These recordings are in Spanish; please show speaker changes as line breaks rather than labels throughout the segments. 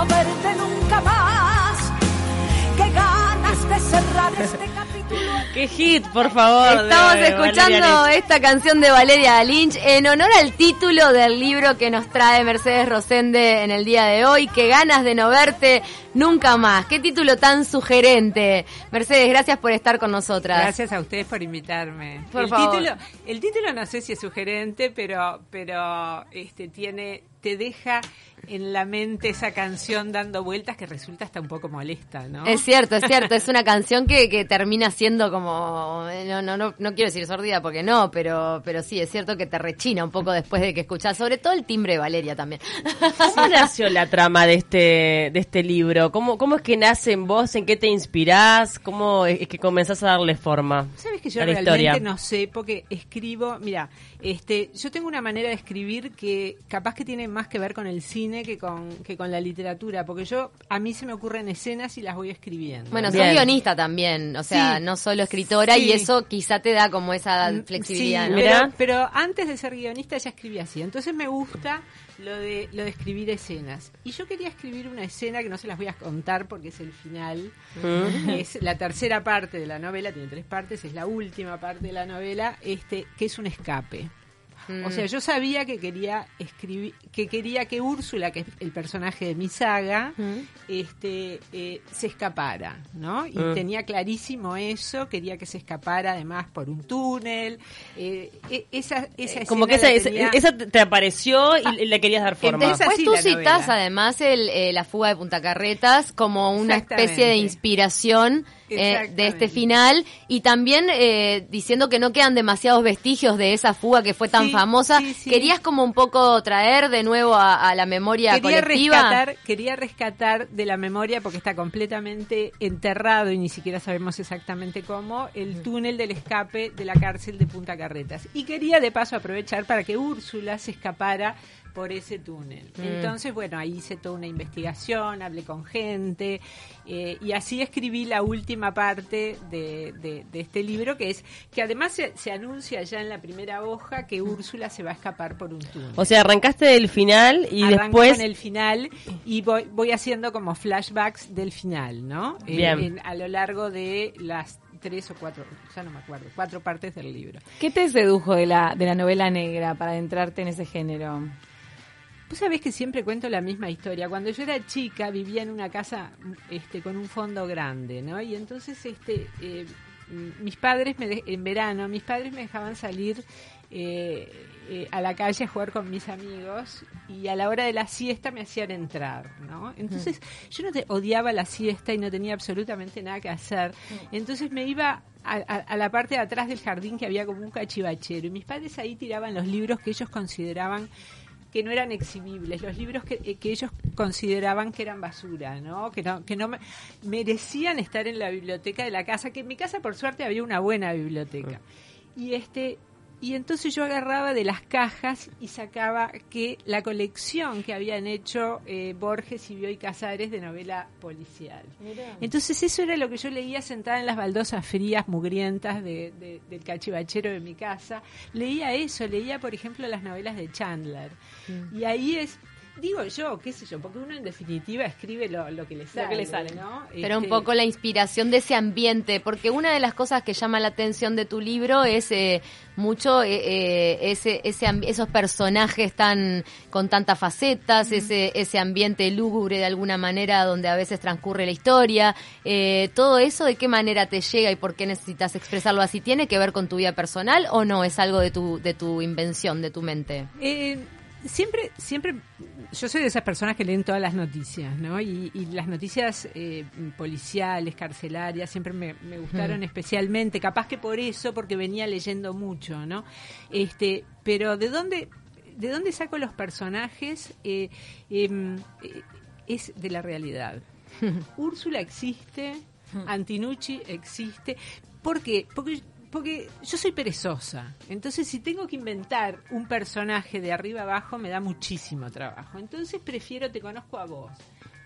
no verte nunca más. Qué ganas de cerrar este capítulo.
Qué hit, por favor.
Estamos
de
escuchando esta canción de Valeria Lynch en honor al título del libro que nos trae Mercedes Rosende en el día de hoy. Qué ganas de no verte nunca más. Qué título tan sugerente. Mercedes, gracias por estar con nosotras.
Gracias a ustedes por invitarme.
Por
el
favor.
título, el título no sé si es sugerente, pero, pero este tiene, te deja en la mente esa canción dando vueltas que resulta hasta un poco molesta, ¿no?
Es cierto, es cierto, es una canción que, que termina siendo como, no, no, no, no quiero decir sordida porque no, pero, pero sí, es cierto que te rechina un poco después de que escuchás, sobre todo el timbre de Valeria también.
¿Cómo nació la trama de este, de este libro? ¿Cómo, ¿Cómo es que nace en vos? ¿En qué te inspirás? ¿Cómo es que comenzás a darle forma
¿Sabes que yo
a la
realmente
historia?
no sé? Porque escribo, mira, este, yo tengo una manera de escribir que capaz que tiene más que ver con el cine que con, que con la literatura, porque yo, a mí se me ocurren escenas y las voy escribiendo.
Bueno, sos
Bien.
guionista también, o sea,
Sí.
no solo escritora, y eso quizá te da como esa
Mm,
flexibilidad,
sí,
¿no?
Mira.
pero, pero antes de ser guionista ya escribía así. Entonces me gusta lo de, lo de escribir escenas. Y yo quería escribir una escena que no se las voy a contar porque es el final.
Mm.
Es la tercera parte de la novela, tiene tres partes, es la última parte de la novela, este, que es un escape.
Mm.
O sea, yo sabía que quería escribir, que quería que Úrsula, que es el personaje de mi saga,
Mm.
este, eh, se escapara, ¿no? Y
Mm.
tenía clarísimo eso, quería que se escapara además por un túnel. eh, e- esa, esa
Como que esa,
tenía-
esa te apareció y le querías dar forma.
Después
así
tú
novela.
además el, eh, la fuga de Punta Carretas como una especie de inspiración eh, de este final y también eh, diciendo que no quedan demasiados vestigios de esa fuga que fue tan
Sí,
famosa.
sí, sí.
¿Querías como un poco traer de nuevo a, a la memoria
quería
colectiva?
rescatar, quería rescatar de la memoria, porque está completamente enterrado y ni siquiera sabemos exactamente cómo, el túnel del escape de la cárcel de Punta Carretas. Y quería de paso aprovechar para que Úrsula se escapara por ese túnel.
Mm.
Entonces, bueno, ahí hice toda una investigación, hablé con gente eh, y así escribí la última parte de, de- de este libro, que es que además se, se anuncia ya en la primera hoja que Úrsula se va a escapar por un túnel.
O sea, arrancaste del final y
Arranco
después...
con el final y voy, voy haciendo como flashbacks del final, ¿no? Eh,
Bien.
en- a lo largo de las tres o cuatro, ya no me acuerdo, cuatro partes del libro.
¿Qué te sedujo de la, de la novela negra para adentrarte en ese género?
Vos sabés que siempre cuento la misma historia. Cuando yo era chica vivía en una casa este, con un fondo grande, ¿no? Y entonces este, eh, mm, mis padres, me de- en verano, mis padres me dejaban salir eh, eh, a la calle a jugar con mis amigos y a la hora de la siesta me hacían entrar, ¿no? Entonces yo no te, odiaba la siesta y no tenía absolutamente nada que hacer. Entonces me iba a, a- a la parte de atrás del jardín que había como un cachivachero y mis padres ahí tiraban los libros que ellos consideraban que no eran exhibibles, los libros que, eh, que ellos consideraban que eran basura, ¿no? Que no, que no me- merecían estar en la biblioteca de la casa, que en mi casa por suerte había una buena biblioteca. Y este y entonces yo agarraba de las cajas y sacaba que la colección que habían hecho eh, Borges y Bioy Casares de novela policial. Entonces eso era lo que yo leía sentada en las baldosas frías, mugrientas de- de- del cachivachero de mi casa. Leía eso, leía por ejemplo las novelas de Chandler. Y ahí es, digo yo, qué sé yo, porque uno en definitiva escribe lo, lo que le sale.
que le sale.
¿no?
Pero un
Este,
poco la inspiración de ese ambiente, porque una de las cosas que llama la atención de tu libro es eh, mucho eh, eh, ese, ese esos personajes tan con tantas facetas, ese, ese ambiente lúgubre de alguna manera donde a veces transcurre la historia. Eh, todo eso, ¿de qué manera te llega y por qué necesitas expresarlo así? ¿Tiene que ver con tu vida personal o no? ¿Es algo de tu, de tu invención, de tu mente?
Siempre, siempre, yo soy de esas personas que leen todas las noticias, ¿no? Y, y las noticias eh, policiales, carcelarias, siempre me, me gustaron especialmente, capaz que por eso, porque venía leyendo mucho, ¿no? Este, pero ¿de dónde, de dónde saco los personajes? Eh, em, eh, es de la realidad. Úrsula existe, Antinucci existe. ¿Por qué? Porque, porque yo soy perezosa. Entonces, si tengo que inventar un personaje de arriba abajo, me da muchísimo trabajo. Entonces, prefiero te conozco a vos.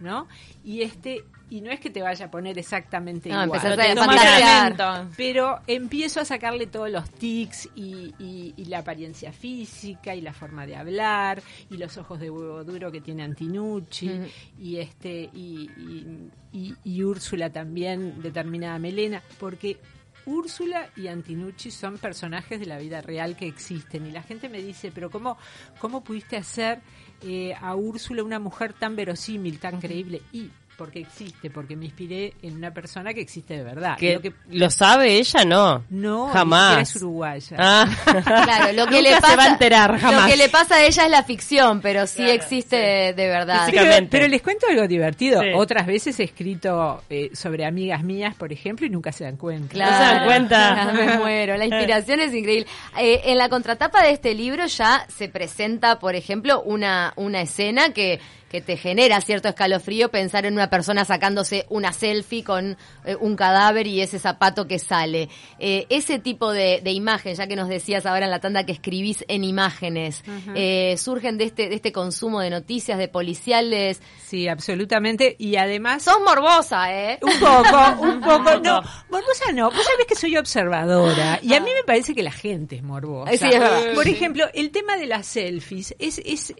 ¿no? Y este y no es que te vaya a poner exactamente
No,
igual.
empezás
Lo
a.
Pero empiezo a sacarle todos los tics y, y- y la apariencia física y la forma de hablar y los ojos de huevo duro que tiene Antinucci
Mm.
y este y, y- y- y Úrsula también determinada melena porque Úrsula y Antinucci son personajes de la vida real que existen. Y la gente me dice pero cómo cómo pudiste hacer eh, a Úrsula una mujer tan verosímil tan creíble y porque existe porque me inspiré en una persona que existe de verdad
Que,
Lo que
¿Lo sabe ella? No.
no,
Jamás.
es uruguaya.
Ah.
Claro, lo que
Nunca
le pasa,
se va a enterar, jamás.
Lo que le pasa a ella es la ficción, pero sí
Claro,
existe de verdad.
Sí,
Pero,
Básicamente.
pero les cuento algo divertido.
Sí.
Otras veces he escrito eh, sobre amigas mías, por ejemplo, y nunca se dan cuenta.
Claro,
¿No se dan cuenta?
Me muero, la inspiración es increíble. Eh, en la contratapa de este libro ya se presenta, por ejemplo, una, una escena que, que te genera cierto escalofrío pensar en una persona sacándose una selfie con eh, un cadáver y ese zapato que sale. Eh, ese tipo de, de imagen, ya que nos decías ahora en la tanda que escribís en imágenes, eh, surgen de este, de este consumo de noticias, de policiales.
Sí, absolutamente. Y además...
Sos morbosa, ¿eh?
Un poco, un poco. No, morbosa no. Vos sabés que soy observadora. Y a mí me parece que la gente es morbosa.
Sí, es verdad.
Por ejemplo, el tema de las selfies. es, es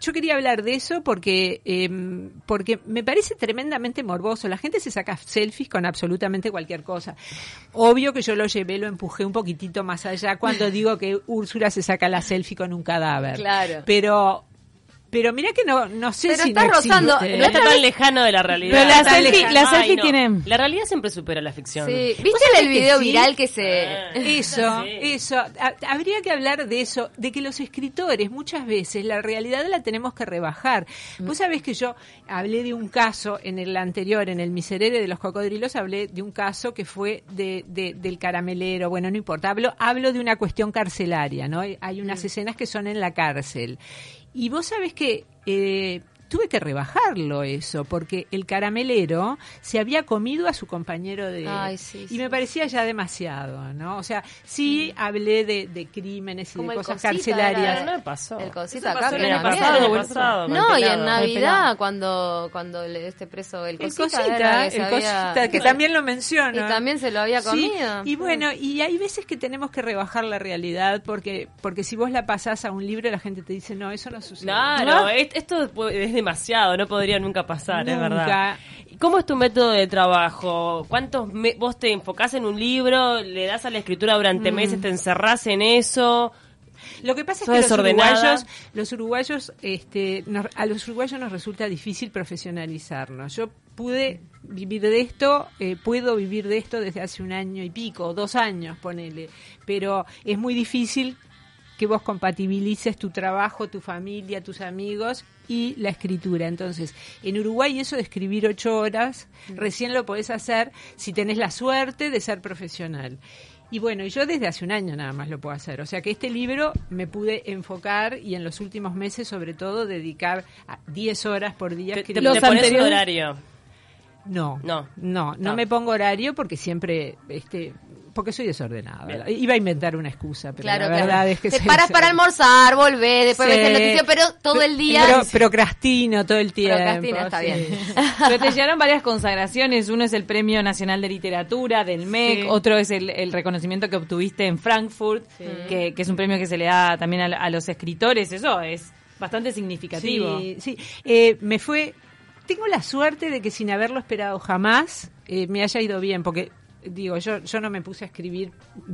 Yo quería hablar de eso porque, eh, porque me parece tremendamente morboso. La gente se saca selfies con absolutamente cualquier cosa. Obvio que yo lo llevé, lo empujé un poquitito más allá cuando digo que Úrsula se saca la selfie con un cadáver.
Claro.
Pero. Pero mira que no, no sé
Pero
si
estás
no
rozando-.
No está tan lejano de la realidad.
Pero la selfie- la
Ay,
selfie
no.
tiene-
La realidad siempre supera la ficción.
Sí.
¿Vos
¿Viste el
que
video
sí?
viral que se...
Ah.
Eso,
Sí.
eso. Ha- habría que hablar de eso, de que los escritores muchas veces la realidad la tenemos que rebajar. Vos sabés que yo hablé de un caso en el anterior, en el Miserere de los cocodrilos, hablé de un caso que fue de, de- del caramelero. Bueno, no importa. Hablo, hablo de una cuestión carcelaria, ¿no? Hay unas escenas que son en la cárcel. Y vos sabés que eh, tuve que rebajarlo eso, porque el caramelero se había comido a su compañero de...
Ay, sí,
y
sí,
me parecía ya demasiado, ¿no? O sea, sí hablé de, de crímenes y
Como
de
el
cosas carcelarias.
Pero no pasó.
El cosita acá
pasó
que
el año pasado, el pasado,
No, y en. Navidad, cuando, cuando le- este preso, el
El
cosita, era
el
había-
cosita, que también lo menciona.
Y también se lo había
Sí,
comido.
y bueno, y hay veces que tenemos que rebajar la realidad porque porque si vos la pasás a un libro la gente te dice, no, eso no sucede.
Claro, es- esto es demasiado, no podría nunca pasar, es verdad. ¿Y ¿Cómo es tu método de trabajo? ¿Cuántos me- vos te enfocás en un libro, le das a la escritura durante
Mm.
meses, te encerrás en eso?
Lo que pasa es que los uruguayos, los uruguayos, este, nos- a los uruguayos nos resulta difícil profesionalizarnos. Yo pude vivir de esto, eh, puedo vivir de esto desde hace un año y pico, dos años, ponele, pero es muy difícil que vos compatibilices tu trabajo, tu familia, tus amigos y la escritura. Entonces, en Uruguay eso de escribir ocho horas, recién lo podés hacer si tenés la suerte de ser profesional. Y bueno, yo desde hace un año nada más lo puedo hacer. O sea que este libro me pude enfocar y en los últimos meses sobre todo dedicar a 10 horas por día.
¿Te, te,
escribiendo.
te
Los
pones horario?
No,
No.
no, no,
No.
me pongo horario porque siempre, este, porque soy desordenada. Iba a inventar una excusa, pero
Claro,
la
claro.
verdad es que
Te paras para almorzar, volvés, después ves el
Sí.
noticiero, pero todo el día...
Pro- procrastino todo el tiempo.
Procrastina, está
sí.
bien.
Pero te llegaron varias consagraciones. Uno es el Premio Nacional de Literatura del MEC,
Sí.
otro es el, el reconocimiento que obtuviste en Frankfurt, que, que es un premio que se le da también a, a los escritores. Eso es bastante significativo.
Sí, sí. Eh, me fue. Tengo la suerte de que sin haberlo esperado jamás eh, me haya ido bien, porque digo, yo, yo no me puse a escribir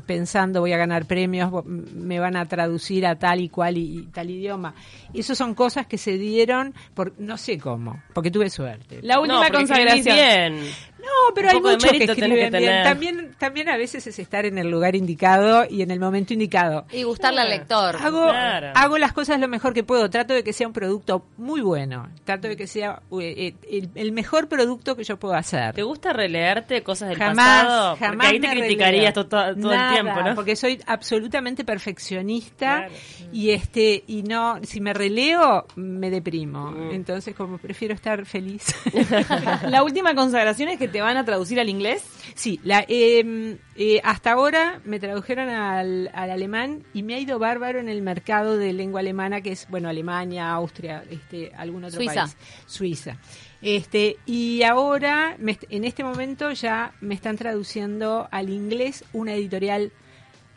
pensando voy a ganar premios, me van a traducir a tal y cual y, y tal idioma. Esas son cosas que se dieron por no sé cómo, porque tuve suerte.
La última
no,
consagración.
bien.
No, pero
Un
hay muchos que escriben
que
bien. También, también a veces es estar en el lugar indicado y en el momento indicado.
Y gustarle al lector.
Hago,
Claro.
hago las cosas lo mejor que puedo. Trato de que sea un producto muy bueno. Trato de que sea eh, eh, el, el mejor producto que yo puedo hacer.
¿Te gusta releerte cosas del
jamás,
pasado?
Jamás
Porque ahí te criticarías todo,
Nada,
el tiempo, ¿no?
Porque soy absolutamente perfeccionista
Claro.
y este y no si me releo me deprimo.
Mm.
Entonces como prefiero estar feliz.
La última consagración es que te van van a traducir al inglés?
Sí, la, eh, eh, hasta ahora me tradujeron al, al alemán y me ha ido bárbaro en el mercado de lengua alemana, que es, bueno, Alemania, Austria, este, algún otro
Suiza.
país. Suiza. Este, y ahora, me en este momento ya me están traduciendo al inglés una editorial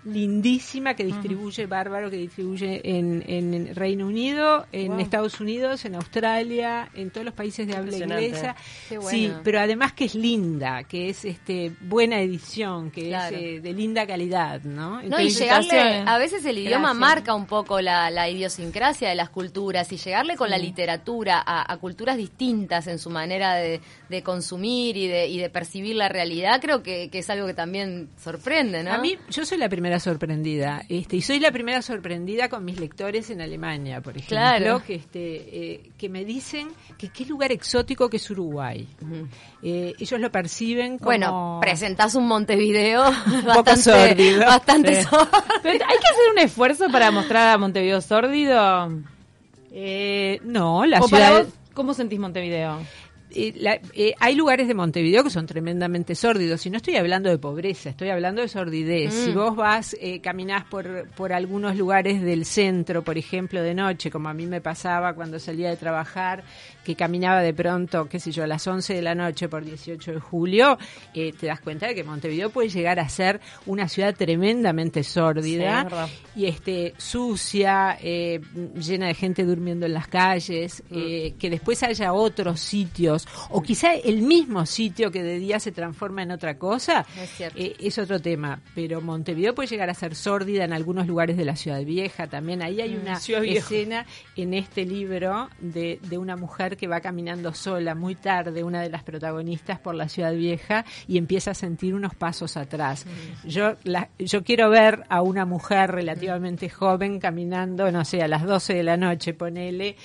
lindísima que distribuye bárbaro, que distribuye en, en Reino Unido, en
Wow.
Estados Unidos, en Australia, en todos los países de habla inglesa.
Bueno.
Sí, pero además que es linda, que es este buena edición, que
Claro.
es eh, de linda calidad, ¿no?
No, y llegarle, a veces el idioma
Gracias.
marca un poco la, la idiosincrasia de las culturas y llegarle con la literatura a, a culturas distintas en su manera de, de consumir y de, y de percibir la realidad, creo que, que es algo que también sorprende, ¿no?
A mí, yo soy la primera sorprendida, este, y soy la primera sorprendida con mis lectores en Alemania, por ejemplo,
Claro.
que este, eh, que me dicen que qué lugar exótico que es Uruguay. Eh, ellos lo perciben como
Bueno, presentás un Montevideo bastante,
sórdido.
bastante
Sí.
sórdido.
Pero hay que hacer un esfuerzo para mostrar a Montevideo sórdido.
Eh, no, la
¿O para
ciudad.
vos, ¿Cómo sentís Montevideo?
Eh, la- eh, hay lugares de Montevideo que son tremendamente sórdidos y no estoy hablando de pobreza, estoy hablando de sordidez.
Mm.
Si vos vas, eh, caminás por, por algunos lugares del centro, por ejemplo, de noche, como a mí me pasaba cuando salía de trabajar, que caminaba de pronto, qué sé yo, a las 11 de la noche por 18 de julio, eh, te das cuenta de que Montevideo puede llegar a ser una ciudad tremendamente sórdida y este sucia, eh, llena de gente durmiendo en las calles, eh, que después haya otros sitios, o quizá el mismo sitio que de día se transforma en otra cosa,
Es
eh, es otro tema. Pero Montevideo puede llegar a ser sórdida en algunos lugares de la Ciudad Vieja también. Ahí hay una
Ciudad Vieja.
escena en este libro de, de una mujer que va caminando sola muy tarde, una de las protagonistas por la Ciudad Vieja, y empieza a sentir unos pasos atrás. Yo, la- yo quiero ver a una mujer relativamente joven caminando, no sé, a las 12 de la noche, ponele,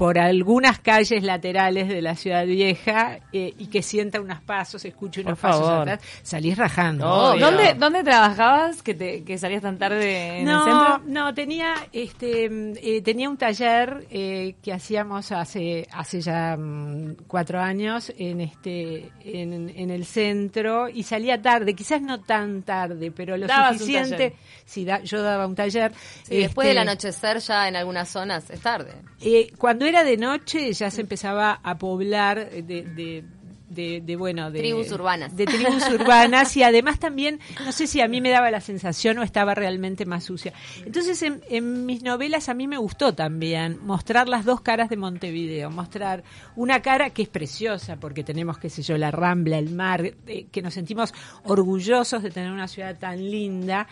por algunas calles laterales de la ciudad vieja eh, y que sienta unos pasos, escuche unos
Por
pasos
favor.
atrás, salís rajando.
Obvio.
¿Dónde, ¿Dónde trabajabas que, te, que salías tan tarde en el
no,
centro?
no, tenía, este, eh, tenía un taller eh, que hacíamos hace, hace ya mm, cuatro años en este, en, en el centro y salía tarde, quizás no tan tarde, pero lo
Dabas
suficiente. Sí, da- yo daba un taller.
Sí, después del
este,
anochecer ya en algunas zonas es tarde.
Eh, cuando era de noche ya se empezaba a poblar de, de, de- de, bueno de
Tribus urbanas.
de tribus urbanas. Y además también no sé si a mí me daba la sensación o estaba realmente más sucia. Entonces en, en mis novelas a mí me gustó también mostrar las dos caras de Montevideo mostrar una cara que es preciosa porque tenemos qué sé yo la Rambla el mar eh, que nos sentimos orgullosos de tener una ciudad tan linda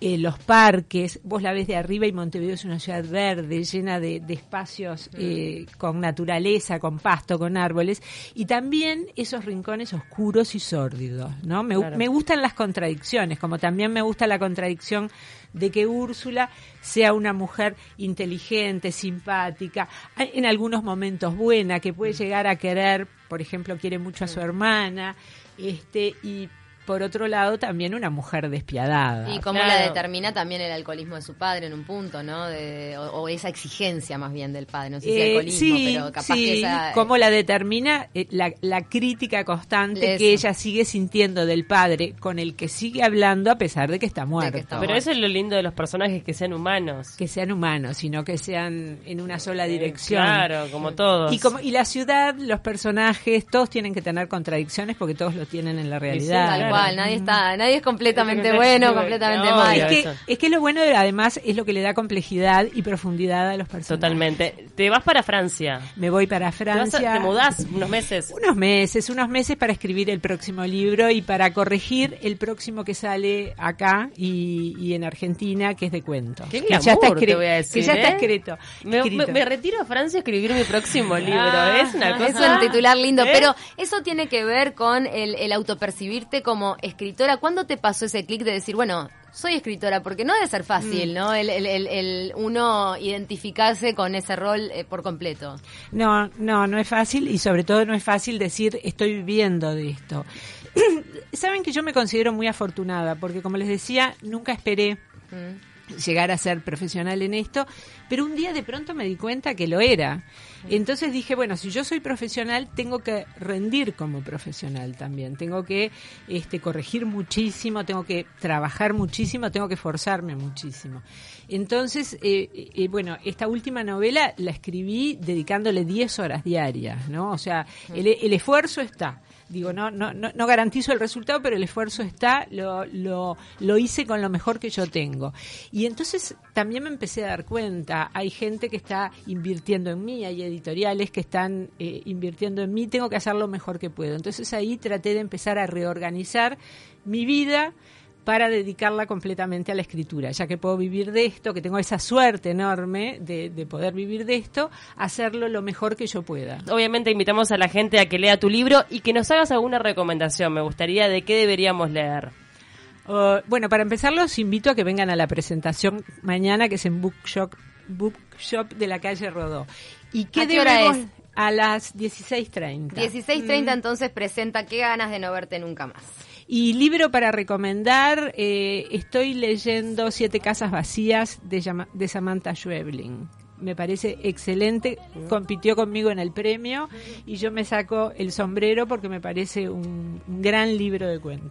eh, los parques, vos la ves de arriba y Montevideo es una ciudad verde, llena de, de espacios eh, con naturaleza, con pasto, con árboles, y también esos rincones oscuros y sórdidos, ¿no? Me,
Claro.
me gustan las contradicciones, como también me gusta la contradicción de que Úrsula sea una mujer inteligente, simpática, en algunos momentos buena, que puede llegar a querer, por ejemplo, quiere mucho a su hermana, este, y por otro lado también una mujer despiadada.
Y cómo
claro.
la determina también el alcoholismo de su padre en un punto, ¿no? De- o, o esa exigencia más bien del padre, no sé si
Eh,
alcoholismo,
sí,
pero capaz
sí,
que esa...
cómo la determina eh, la, la crítica constante
Eso.
que ella sigue sintiendo del padre con el que sigue hablando a pesar de que está muerto.
está
Pero eso es lo lindo de los personajes, que sean humanos.
Que sean humanos, sino que sean en una sola dirección.
Claro, como todos.
Y, como, y la ciudad, los personajes, todos tienen que tener contradicciones porque todos lo tienen en la realidad.
Nadie está, nadie es completamente bueno, completamente
obvio.
malo.
Es que, es que lo bueno de- además es lo que le da complejidad y profundidad a los personajes.
Totalmente. Te vas para Francia.
Me voy para
Te, a-
Francia.
te mudás unos meses.
Unos meses, unos meses para escribir el próximo libro y para corregir el próximo que sale acá y, y en Argentina, que es de cuentos.
Qué
que ya está
te voy a decir,
Que ya está
¿eh?
escrito.
Me,
escrito.
me- me retiro a Francia a escribir mi próximo libro.
Ah,
es una cosa.
Es un titular lindo,
¿Eh?
pero eso tiene que ver con el, el autopercibirte como escritora. ¿Cuándo te pasó ese clic de decir, bueno, soy escritora? Porque no debe ser fácil, ¿no? El, el- el- el uno identificarse con ese rol eh, por completo.
No, no, no es fácil y sobre todo no es fácil decir estoy viviendo de esto. Saben que yo me considero muy afortunada porque como les decía, nunca esperé
Mm.
Llegar a ser profesional en esto, pero un día de pronto me di cuenta que lo era. Entonces dije, bueno, si yo soy profesional, tengo que rendir como profesional también. Tengo que este, corregir muchísimo, tengo que trabajar muchísimo, tengo que forzarme muchísimo. Entonces, eh, eh, bueno, esta última novela la escribí dedicándole 10 horas diarias, ¿no? O sea, el, el esfuerzo está digo, no, no, no, no garantizo el resultado, pero el esfuerzo está, lo, lo, lo hice con lo mejor que yo tengo. Y entonces también me empecé a dar cuenta, hay gente que está invirtiendo en mí, hay editoriales que están eh, invirtiendo en mí, tengo que hacer lo mejor que puedo. Entonces ahí traté de empezar a reorganizar mi vida para dedicarla completamente a la escritura, ya que puedo vivir de esto, que tengo esa suerte enorme de, de, poder vivir de esto, hacerlo lo mejor que yo pueda.
Obviamente invitamos a la gente a que lea tu libro y que nos hagas alguna recomendación. Me gustaría de qué deberíamos leer.
Uh, bueno, para empezar los invito a que vengan a la presentación mañana, que es en Bookshop, Bookshop de la calle Rodó.
¿Y qué ¿A qué hora es?
A las 16.30.
16.30 mm. entonces presenta Qué ganas de no verte nunca más.
Y libro para recomendar, eh, estoy leyendo Siete Casas Vacías de, de Samantha Schweblin. Me parece excelente, compitió conmigo en el premio y yo me saco el sombrero porque me parece un gran libro de cuentos.